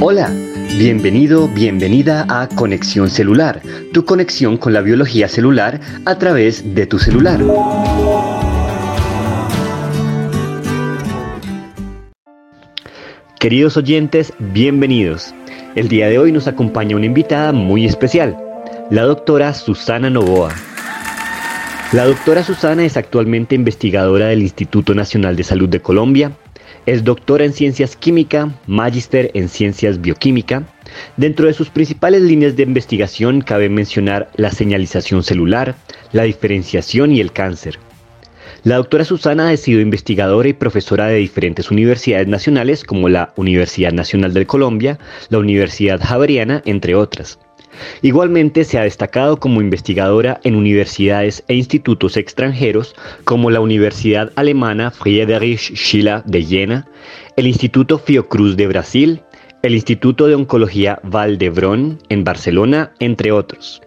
Hola, bienvenido, bienvenida a Conexión Celular, tu conexión con la biología celular a través de tu celular. Queridos oyentes, bienvenidos. El día de hoy nos acompaña una invitada muy especial, la doctora Susana Novoa. La doctora Susana es actualmente investigadora del Instituto Nacional de Salud de Colombia, es doctora en ciencias química, magíster en ciencias bioquímica. Dentro de sus principales líneas de investigación cabe mencionar la señalización celular, la diferenciación y el cáncer. La doctora Susana ha sido investigadora y profesora de diferentes universidades nacionales como la Universidad Nacional de Colombia, la Universidad Javeriana, entre otras. Igualmente se ha destacado como investigadora en universidades e institutos extranjeros como la Universidad Alemana Friedrich Schiller de Jena, el Instituto Fiocruz de Brasil, el Instituto de Oncología Valdebron en Barcelona, entre otros.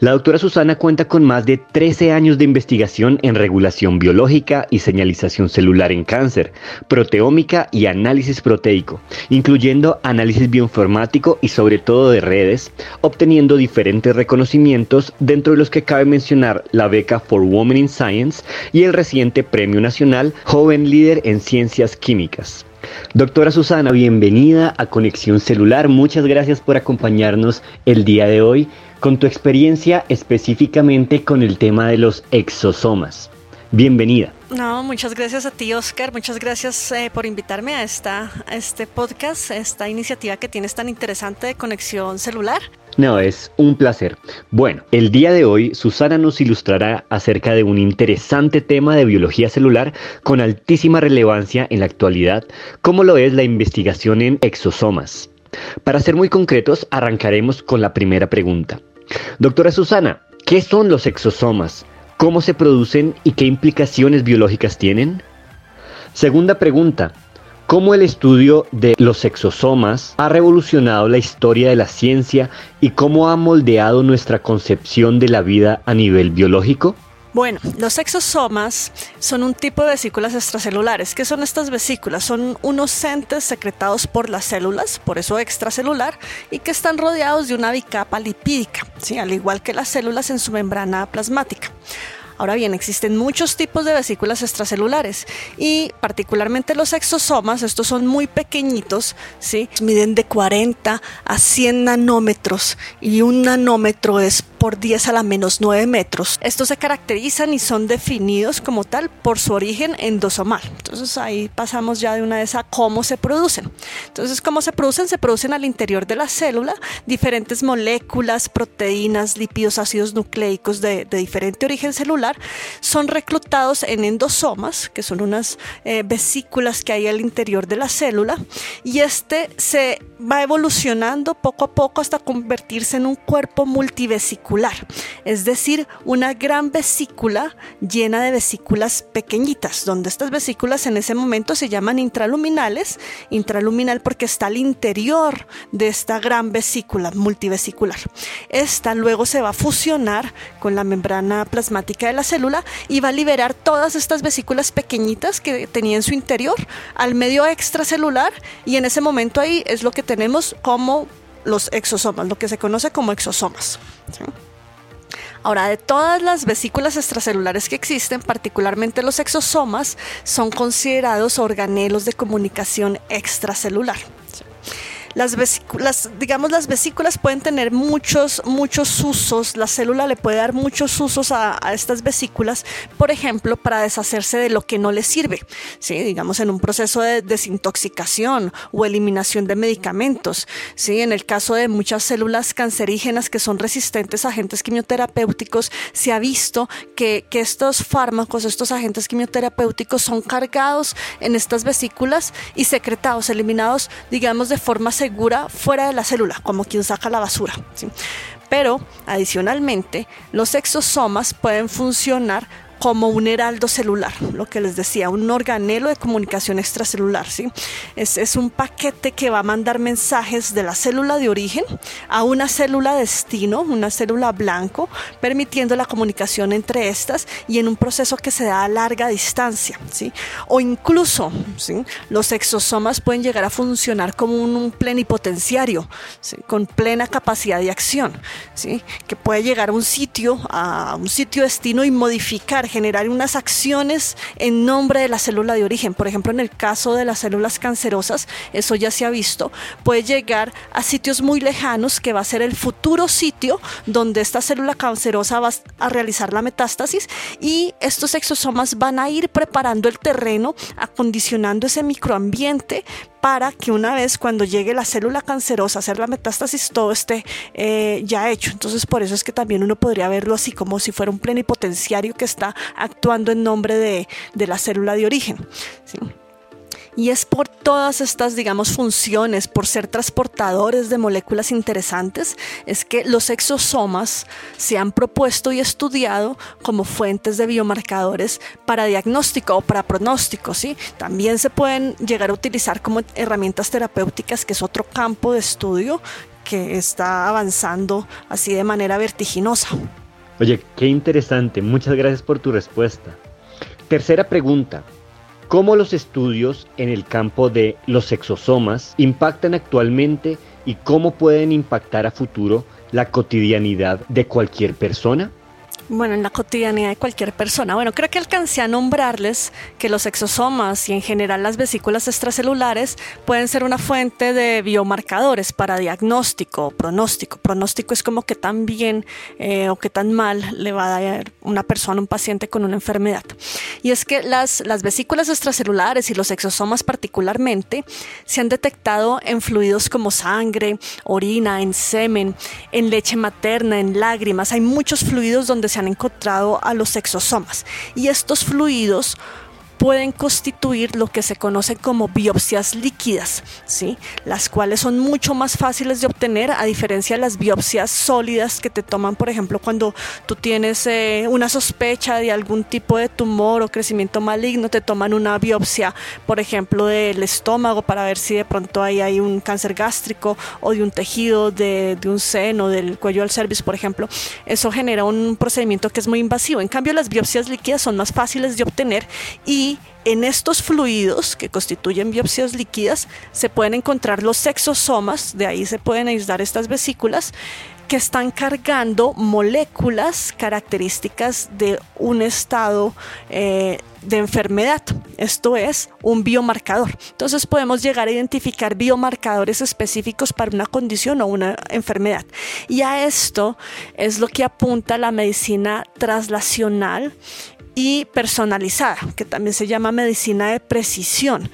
La doctora Susana cuenta con más de 13 años de investigación en regulación biológica y señalización celular en cáncer, proteómica y análisis proteico, incluyendo análisis bioinformático y sobre todo de redes, obteniendo diferentes reconocimientos dentro de los que cabe mencionar la beca For Women in Science y el reciente Premio Nacional Joven Líder en Ciencias Químicas. Doctora Susana, bienvenida a Conexión Celular. Muchas gracias por acompañarnos el día de hoy con tu experiencia específicamente con el tema de los exosomas. Bienvenida. No, muchas gracias a ti, Oscar. Muchas gracias eh, por invitarme a, esta, a este podcast, a esta iniciativa que tienes tan interesante de conexión celular. No, es un placer. Bueno, el día de hoy Susana nos ilustrará acerca de un interesante tema de biología celular con altísima relevancia en la actualidad, como lo es la investigación en exosomas. Para ser muy concretos, arrancaremos con la primera pregunta. Doctora Susana, ¿qué son los exosomas? ¿Cómo se producen y qué implicaciones biológicas tienen? Segunda pregunta, ¿cómo el estudio de los exosomas ha revolucionado la historia de la ciencia y cómo ha moldeado nuestra concepción de la vida a nivel biológico? Bueno, los exosomas son un tipo de vesículas extracelulares. ¿Qué son estas vesículas? Son unos entes secretados por las células, por eso extracelular, y que están rodeados de una bicapa lipídica, ¿sí? al igual que las células en su membrana plasmática. Ahora bien, existen muchos tipos de vesículas extracelulares y particularmente los exosomas, estos son muy pequeñitos, ¿sí? miden de 40 a 100 nanómetros y un nanómetro es por 10 a la menos 9 metros. Estos se caracterizan y son definidos como tal por su origen endosomal. Entonces ahí pasamos ya de una vez a cómo se producen. Entonces, ¿cómo se producen? Se producen al interior de la célula diferentes moléculas, proteínas, lípidos, ácidos nucleicos de, diferente origen celular. Son reclutados en endosomas, que son unas eh, vesículas que hay al interior de la célula. Y este se va evolucionando poco a poco hasta convertirse en un cuerpo multivesicular es decir, una gran vesícula llena de vesículas pequeñitas, donde estas vesículas en ese momento se llaman intraluminales, intraluminal porque está al interior de esta gran vesícula multivesicular. Esta luego se va a fusionar con la membrana plasmática de la célula y va a liberar todas estas vesículas pequeñitas que tenía en su interior al medio extracelular y en ese momento ahí es lo que tenemos como los exosomas, lo que se conoce como exosomas. Ahora, de todas las vesículas extracelulares que existen, particularmente los exosomas, son considerados organelos de comunicación extracelular. Las vesículas, digamos, las vesículas pueden tener muchos, muchos usos. La célula le puede dar muchos usos a, estas vesículas, por ejemplo, para deshacerse de lo que no le sirve. ¿sí? Digamos, en un proceso de desintoxicación o eliminación de medicamentos. ¿sí? En el caso de muchas células cancerígenas que son resistentes a agentes quimioterapéuticos, se ha visto que, que estos fármacos, estos agentes quimioterapéuticos son cargados en estas vesículas y secretados, eliminados, digamos, de forma segura fuera de la célula, como quien saca la basura. Pero, adicionalmente, los exosomas pueden funcionar como un heraldo celular, lo que les decía, un organelo de comunicación extracelular. ¿sí? Es, es un paquete que va a mandar mensajes de la célula de origen a una célula destino, una célula blanco, permitiendo la comunicación entre estas y en un proceso que se da a larga distancia. ¿sí? O incluso ¿sí? los exosomas pueden llegar a funcionar como un, plenipotenciario, con plena capacidad de acción, ¿sí? que puede llegar a un sitio, a un sitio destino y modificar generar unas acciones en nombre de la célula de origen. Por ejemplo, en el caso de las células cancerosas, eso ya se ha visto, puede llegar a sitios muy lejanos que va a ser el futuro sitio donde esta célula cancerosa va a realizar la metástasis y estos exosomas van a ir preparando el terreno, acondicionando ese microambiente para que una vez cuando llegue la célula cancerosa a hacer la metástasis todo esté eh, ya hecho. Entonces por eso es que también uno podría verlo así como si fuera un plenipotenciario que está actuando en nombre de, la célula de origen. Y es por todas estas, digamos, funciones, por ser transportadores de moléculas interesantes, es que los exosomas se han propuesto y estudiado como fuentes de biomarcadores para diagnóstico o para pronóstico. ¿sí? También se pueden llegar a utilizar como herramientas terapéuticas, que es otro campo de estudio que está avanzando así de manera vertiginosa. Oye, qué interesante. Muchas gracias por tu respuesta. Tercera pregunta. ¿Cómo los estudios en el campo de los exosomas impactan actualmente y cómo pueden impactar a futuro la cotidianidad de cualquier persona? Bueno, en la cotidianidad de cualquier persona. Bueno, creo que alcancé a nombrarles que los exosomas y en general las vesículas extracelulares pueden ser una fuente de biomarcadores para diagnóstico o pronóstico. Pronóstico es como que tan bien eh, o que tan mal le va a dar una persona, un paciente con una enfermedad. Y es que las, las vesículas extracelulares y los exosomas particularmente se han detectado en fluidos como sangre, orina, en semen, en leche materna, en lágrimas. Hay muchos fluidos donde se han encontrado a los exosomas. Y estos fluidos pueden constituir lo que se conoce como biopsias líquidas, ¿sí? las cuales son mucho más fáciles de obtener a diferencia de las biopsias sólidas que te toman, por ejemplo, cuando tú tienes eh, una sospecha de algún tipo de tumor o crecimiento maligno, te toman una biopsia, por ejemplo, del estómago para ver si de pronto ahí hay un cáncer gástrico o de un tejido de, de un seno, del cuello del cervix, por ejemplo. Eso genera un procedimiento que es muy invasivo. En cambio, las biopsias líquidas son más fáciles de obtener y en estos fluidos que constituyen biopsias líquidas se pueden encontrar los exosomas, de ahí se pueden aislar estas vesículas que están cargando moléculas características de un estado eh, de enfermedad. Esto es un biomarcador. Entonces podemos llegar a identificar biomarcadores específicos para una condición o una enfermedad. Y a esto es lo que apunta la medicina traslacional y personalizada, que también se llama medicina de precisión.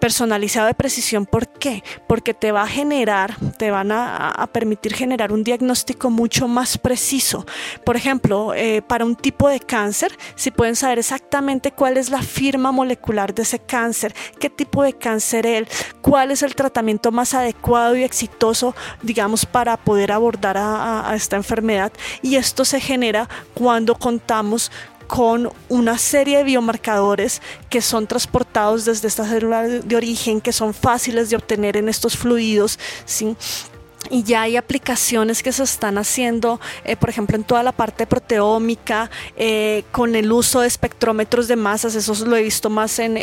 Personalizada de precisión, ¿por qué? Porque te va a generar, te van a, permitir generar un diagnóstico mucho más preciso. Por ejemplo, eh, para un tipo de cáncer, si pueden saber exactamente cuál es la firma molecular de ese cáncer, qué tipo de cáncer es, cuál es el tratamiento más adecuado y exitoso, digamos, para poder abordar a esta enfermedad. Y esto se genera cuando contamos con una serie de biomarcadores que son transportados desde esta célula de origen, que son fáciles de obtener en estos fluidos, ¿sí? y ya hay aplicaciones que se están haciendo, eh, por ejemplo, en toda la parte proteómica, eh, con el uso de espectrómetros de masas, eso lo he visto más en,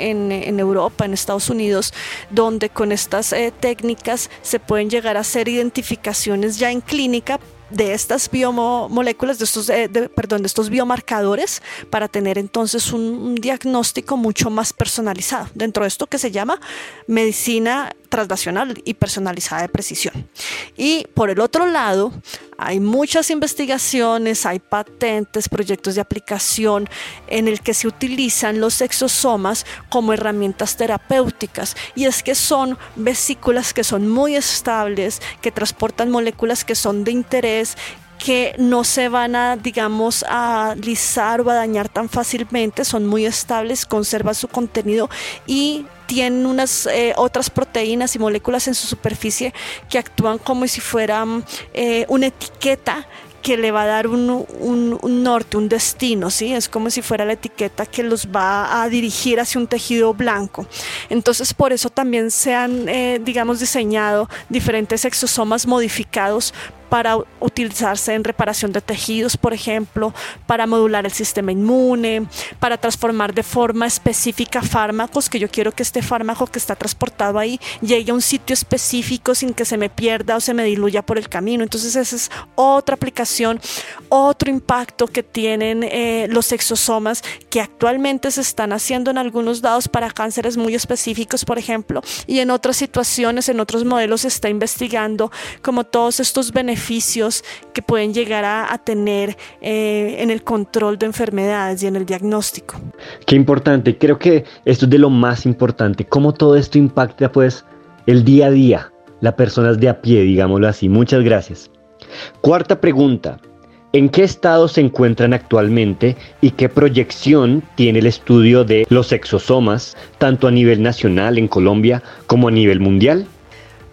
Europa, en Estados Unidos, donde con estas eh, técnicas se pueden llegar a hacer identificaciones ya en clínica de estas biomoléculas, de estos, eh, perdón, de estos biomarcadores para tener entonces un, diagnóstico mucho más personalizado. Dentro de esto que se llama medicina translacional y personalizada de precisión. Y por el otro lado, hay muchas investigaciones, hay patentes, proyectos de aplicación en el que se utilizan los exosomas como herramientas terapéuticas y es que son vesículas que son muy estables, que transportan moléculas que son de interés, que no se van a, digamos, a lisar o a dañar tan fácilmente, son muy estables, conservan su contenido y tienen unas eh, otras proteínas y moléculas en su superficie que actúan como si fueran eh, una etiqueta que le va a dar un, un, norte, un destino, ¿sí? Es como si fuera la etiqueta que los va a dirigir hacia un tejido blanco. Entonces, por eso también se han, eh, digamos, diseñado diferentes exosomas modificados para utilizarse en reparación de tejidos, por ejemplo, para modular el sistema inmune, para transformar de forma específica fármacos, que yo quiero que este fármaco que está transportado ahí llegue a un sitio específico sin que se me pierda o se me diluya por el camino. Entonces esa es otra aplicación, otro impacto que tienen eh, los exosomas que actualmente se están haciendo en algunos dados para cánceres muy específicos, por ejemplo, y en otras situaciones, en otros modelos se está investigando como todos estos beneficios que pueden llegar a, tener eh, en el control de enfermedades y en el diagnóstico. Qué importante, creo que esto es de lo más importante, cómo todo esto impacta pues el día a día, las personas de a pie, digámoslo así. Muchas gracias. Cuarta pregunta. ¿En qué estado se encuentran actualmente y qué proyección tiene el estudio de los exosomas, tanto a nivel nacional en Colombia como a nivel mundial?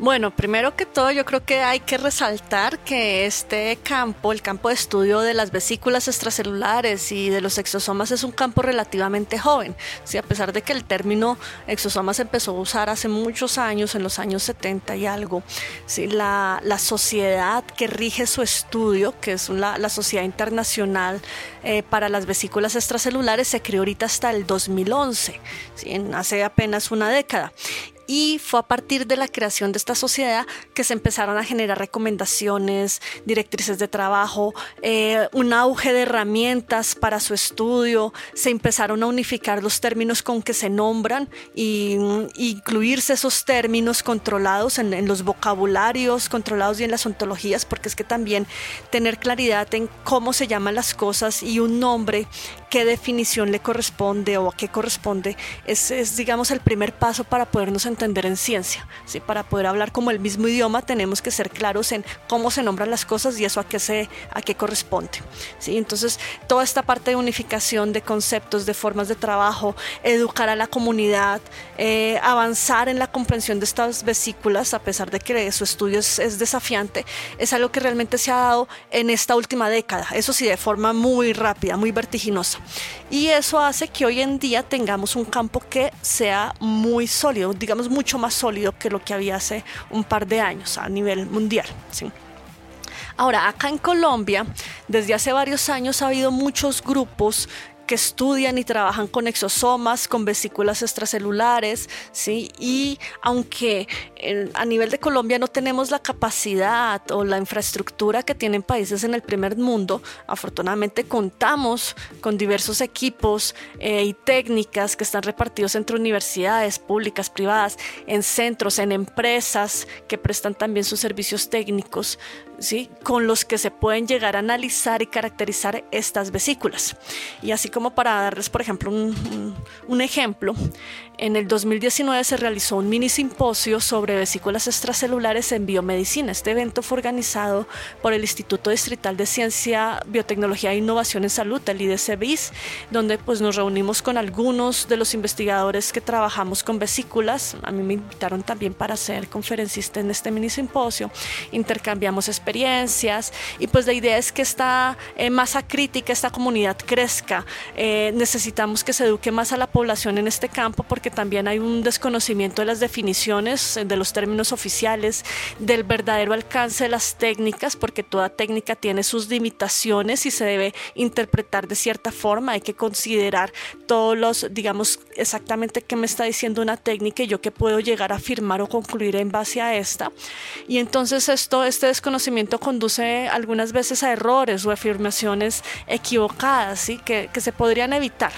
Bueno, primero que todo yo creo que hay que resaltar que este campo, el campo de estudio de las vesículas extracelulares y de los exosomas es un campo relativamente joven. Sí, a pesar de que el término exosomas empezó a usar hace muchos años, en los años 70 y algo, sí, la, sociedad que rige su estudio, que es la, Sociedad Internacional eh, para las Vesículas Extracelulares, se creó ahorita hasta el 2011, ¿sí? hace apenas una década y fue a partir de la creación de esta sociedad que se empezaron a generar recomendaciones, directrices de trabajo, eh, un auge de herramientas para su estudio, se empezaron a unificar los términos con que se nombran y incluirse esos términos controlados en los vocabularios controlados y en las ontologías, porque es que también tener claridad en cómo se llaman las cosas y un nombre, qué definición le corresponde o a qué corresponde, es, es digamos el primer paso para podernos entender en ciencia. ¿sí? Para poder hablar como el mismo idioma tenemos que ser claros en cómo se nombran las cosas y eso a qué, se, a qué corresponde. ¿sí? Entonces, toda esta parte de unificación de conceptos, de formas de trabajo, educar a la comunidad, eh, avanzar en la comprensión de estas vesículas, a pesar de que su estudio es, es desafiante, es algo que realmente se ha dado en esta última década. Eso sí, de forma muy rápida, muy vertiginosa. Y eso hace que hoy en día tengamos un campo que sea muy sólido, digamos mucho más sólido que lo que había hace un par de años a nivel mundial. ¿sí? Ahora, acá en Colombia, desde hace varios años ha habido muchos grupos que estudian y trabajan con exosomas, con vesículas extracelulares, ¿sí? Y aunque a nivel de Colombia no tenemos la capacidad o la infraestructura que tienen países en el primer mundo, afortunadamente contamos con diversos equipos eh, y técnicas que están repartidos entre universidades públicas, privadas, en centros, en empresas que prestan también sus servicios técnicos, ¿sí? con los que se pueden llegar a analizar y caracterizar estas vesículas. Y así como para darles, por ejemplo, un, un ejemplo, en el 2019 se realizó un mini simposio sobre vesículas extracelulares en biomedicina. Este evento fue organizado por el Instituto Distrital de Ciencia, Biotecnología e Innovación en Salud, el IDCBIS, donde pues nos reunimos con algunos de los investigadores que trabajamos con vesículas. A mí me invitaron también para ser conferencista en este mini simposio. Intercambiamos experiencias y pues la idea es que esta eh, masa crítica, esta comunidad crezca. Eh, necesitamos que se eduque más a la población en este campo porque también hay un desconocimiento de las definiciones, de los términos oficiales, del verdadero alcance de las técnicas, porque toda técnica tiene sus limitaciones y se debe interpretar de cierta forma. Hay que considerar todos los, digamos, exactamente qué me está diciendo una técnica y yo qué puedo llegar a afirmar o concluir en base a esta. Y entonces esto, este desconocimiento conduce algunas veces a errores o afirmaciones equivocadas, ¿sí? que, que se podrían evitar.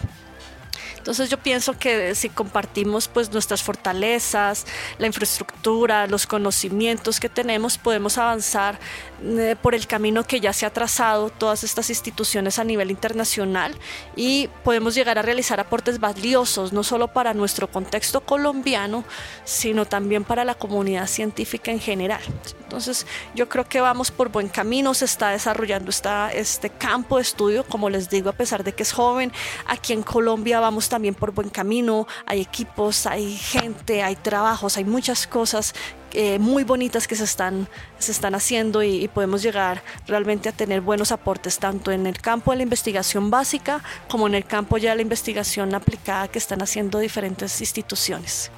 Entonces yo pienso que si compartimos pues nuestras fortalezas, la infraestructura, los conocimientos que tenemos, podemos avanzar eh, por el camino que ya se ha trazado todas estas instituciones a nivel internacional y podemos llegar a realizar aportes valiosos no solo para nuestro contexto colombiano, sino también para la comunidad científica en general. Entonces yo creo que vamos por buen camino, se está desarrollando esta, este campo de estudio, como les digo, a pesar de que es joven, aquí en Colombia vamos también por buen camino, hay equipos, hay gente, hay trabajos, hay muchas cosas eh, muy bonitas que se están, se están haciendo y, podemos llegar realmente a tener buenos aportes tanto en el campo de la investigación básica como en el campo ya de la investigación aplicada que están haciendo diferentes instituciones.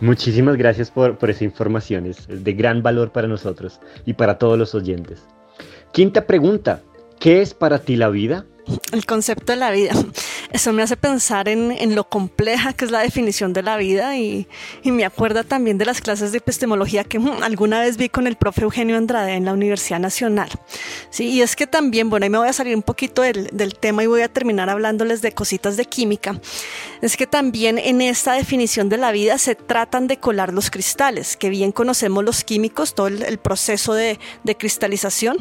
Muchísimas gracias por, por esa información, es de gran valor para nosotros y para todos los oyentes. Quinta pregunta, ¿qué es para ti la vida? El concepto de la vida. Eso me hace pensar en, lo compleja que es la definición de la vida y, me acuerda también de las clases de epistemología que mm, alguna vez vi con el profe Eugenio Andrade en la Universidad Nacional. Sí, y es que también, bueno, ahí me voy a salir un poquito del, del tema y voy a terminar hablándoles de cositas de química. Es que también en esta definición de la vida se tratan de colar los cristales, que bien conocemos los químicos, todo el, proceso de, de cristalización.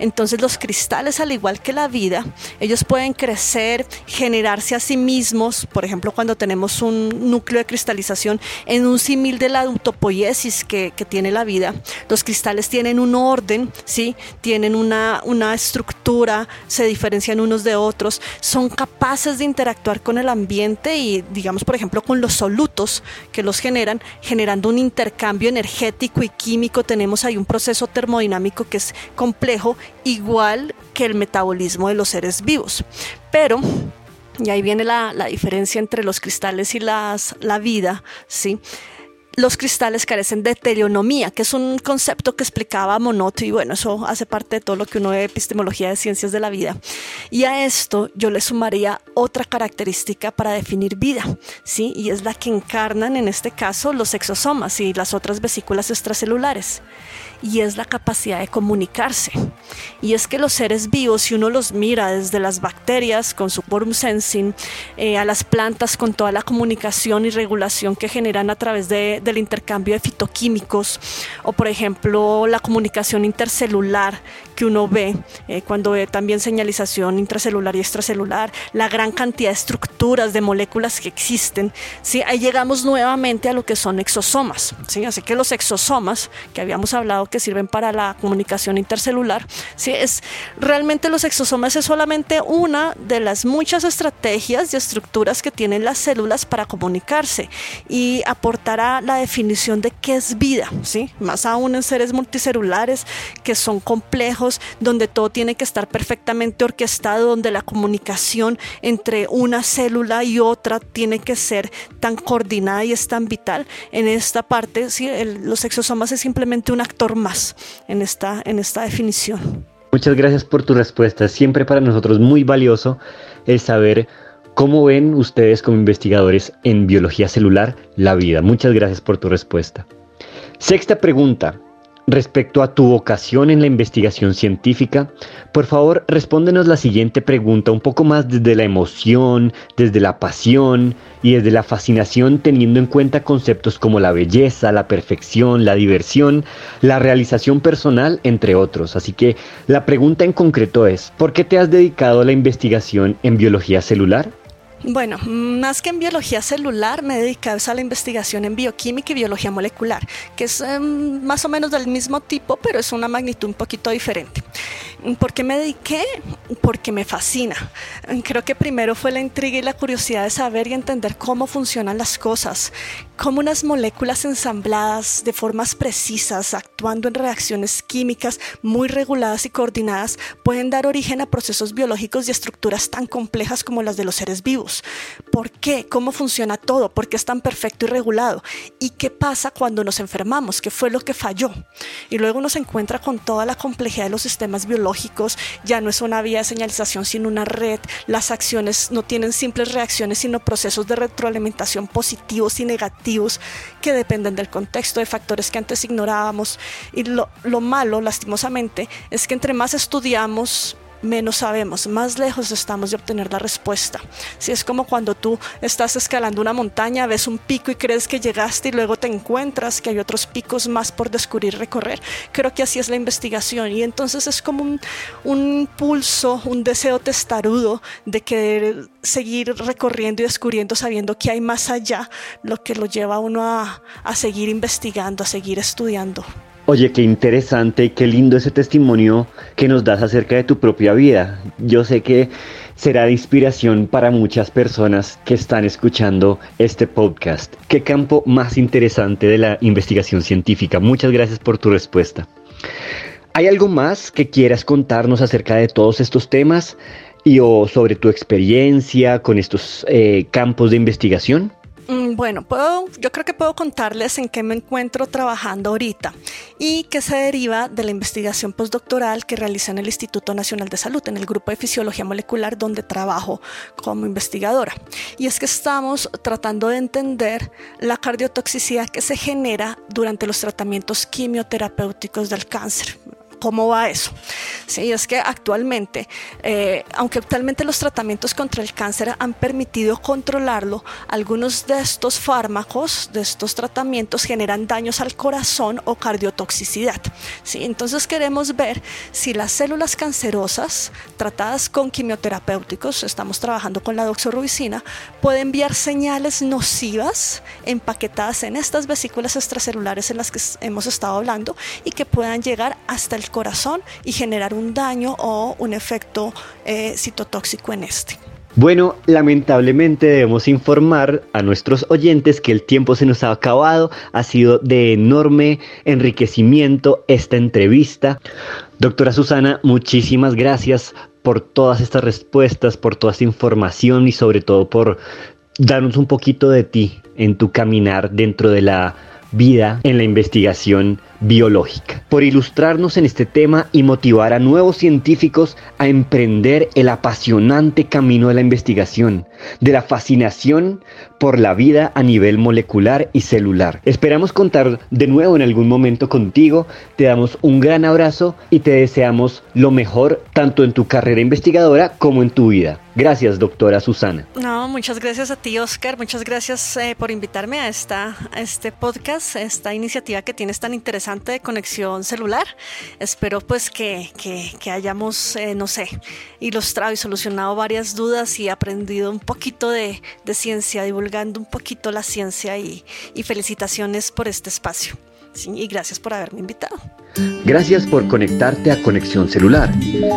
Entonces los cristales, al igual que la vida, ellos pueden crecer, generar a sí mismos, por ejemplo, cuando tenemos un núcleo de cristalización en un símil de la autopoiesis que, tiene la vida, los cristales tienen un orden, ¿sí? tienen una, una estructura, se diferencian unos de otros, son capaces de interactuar con el ambiente y, digamos, por ejemplo, con los solutos que los generan, generando un intercambio energético y químico. Tenemos ahí un proceso termodinámico que es complejo, igual que el metabolismo de los seres vivos. Pero y ahí viene la, diferencia entre los cristales y las, la vida, ¿sí? los cristales carecen de heteronomía, que es un concepto que explicaba Monod, y bueno, eso hace parte de todo lo que uno ve epistemología de ciencias de la vida. Y a esto yo le sumaría otra característica para definir vida, ¿sí? Y es la que encarnan en este caso los exosomas y las otras vesículas extracelulares y es la capacidad de comunicarse. Y es que los seres vivos, si uno los mira desde las bacterias con su quorum sensing, eh, a las plantas con toda la comunicación y regulación que generan a través de, del intercambio de fitoquímicos, o por ejemplo la comunicación intercelular que uno ve eh, cuando ve también señalización intracelular y extracelular, la gran cantidad de estructuras, de moléculas que existen, ¿sí? ahí llegamos nuevamente a lo que son exosomas. ¿sí? Así que los exosomas, que habíamos hablado que sirven para la comunicación intercelular, ¿sí? es, realmente los exosomas es solamente una de las muchas estrategias y estructuras que tienen las células para comunicarse y aportará la definición de qué es vida, ¿sí? más aún en seres multicelulares que son complejos donde todo tiene que estar perfectamente orquestado, donde la comunicación entre una célula y otra tiene que ser tan coordinada y es tan vital. En esta parte, ¿sí? los exosomas es simplemente un actor más en esta, en esta definición. Muchas gracias por tu respuesta. Siempre para nosotros muy valioso el saber cómo ven ustedes como investigadores en biología celular la vida. Muchas gracias por tu respuesta. Sexta pregunta. Respecto a tu vocación en la investigación científica, por favor respóndenos la siguiente pregunta un poco más desde la emoción, desde la pasión y desde la fascinación teniendo en cuenta conceptos como la belleza, la perfección, la diversión, la realización personal, entre otros. Así que la pregunta en concreto es, ¿por qué te has dedicado a la investigación en biología celular? Bueno, más que en biología celular, me he dedicado a la investigación en bioquímica y biología molecular, que es em, más o menos del mismo tipo, pero es una magnitud un poquito diferente. ¿Por qué me dediqué? Porque me fascina. Creo que primero fue la intriga y la curiosidad de saber y entender cómo funcionan las cosas, cómo unas moléculas ensambladas de formas precisas, actuando en reacciones químicas muy reguladas y coordinadas, pueden dar origen a procesos biológicos y estructuras tan complejas como las de los seres vivos. ¿Por qué? ¿Cómo funciona todo? ¿Por qué es tan perfecto y regulado? ¿Y qué pasa cuando nos enfermamos? ¿Qué fue lo que falló? Y luego uno se encuentra con toda la complejidad de los sistemas biológicos, ya no es una vía de señalización, sino una red. Las acciones no tienen simples reacciones, sino procesos de retroalimentación positivos y negativos que dependen del contexto de factores que antes ignorábamos. Y lo, lo malo, lastimosamente, es que entre más estudiamos, menos sabemos, más lejos estamos de obtener la respuesta. Si es como cuando tú estás escalando una montaña, ves un pico y crees que llegaste y luego te encuentras que hay otros picos más por descubrir, y recorrer. Creo que así es la investigación y entonces es como un, un pulso, un deseo testarudo de querer seguir recorriendo y descubriendo sabiendo que hay más allá, lo que lo lleva a uno a, a seguir investigando, a seguir estudiando. Oye, qué interesante qué lindo ese testimonio que nos das acerca de tu propia vida. Yo sé que será de inspiración para muchas personas que están escuchando este podcast. Qué campo más interesante de la investigación científica. Muchas gracias por tu respuesta. ¿Hay algo más que quieras contarnos acerca de todos estos temas y o sobre tu experiencia con estos eh, campos de investigación? Mm, bueno, puedo, yo creo que puedo contarles en qué me encuentro trabajando ahorita y qué se deriva de la investigación postdoctoral que realiza en el Instituto Nacional de Salud, en el grupo de Fisiología Molecular donde trabajo como investigadora. Y es que estamos tratando de entender la cardiotoxicidad que se genera durante los tratamientos quimioterapéuticos del cáncer. ¿Cómo va eso? Sí, es que actualmente, eh, aunque actualmente los tratamientos contra el cáncer han permitido controlarlo, algunos de estos fármacos, de estos tratamientos, generan daños al corazón o cardiotoxicidad. ¿sí? Entonces queremos ver si las células cancerosas tratadas con quimioterapéuticos, estamos trabajando con la doxorubicina, pueden enviar señales nocivas empaquetadas en estas vesículas extracelulares en las que hemos estado hablando y que puedan llegar hasta el corazón y generar un daño o un efecto eh, citotóxico en este. Bueno, lamentablemente debemos informar a nuestros oyentes que el tiempo se nos ha acabado. Ha sido de enorme enriquecimiento esta entrevista. Doctora Susana, muchísimas gracias por todas estas respuestas, por toda esta información y sobre todo por darnos un poquito de ti en tu caminar dentro de la vida en la investigación biológica, por ilustrarnos en este tema y motivar a nuevos científicos a emprender el apasionante camino de la investigación, de la fascinación por la vida a nivel molecular y celular. Esperamos contar de nuevo en algún momento contigo, te damos un gran abrazo y te deseamos lo mejor tanto en tu carrera investigadora como en tu vida. Gracias, doctora Susana. No, muchas gracias a ti, Oscar. Muchas gracias eh, por invitarme a, esta, a este podcast, a esta iniciativa que tienes tan interesante de conexión celular. Espero pues que, que, hayamos, eh, no sé, ilustrado y solucionado varias dudas y aprendido un poquito de, de ciencia, divulgando un poquito la ciencia y felicitaciones por este espacio. Y gracias por haberme invitado. Gracias por conectarte a Conexión Celular.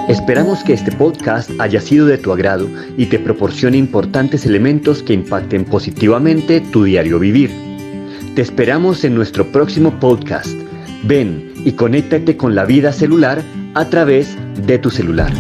Esperamos que este podcast haya sido de tu agrado y te proporcione importantes elementos que impacten positivamente tu diario vivir. Te esperamos en nuestro próximo podcast Ven y conéctate con la vida celular a través de tu celular.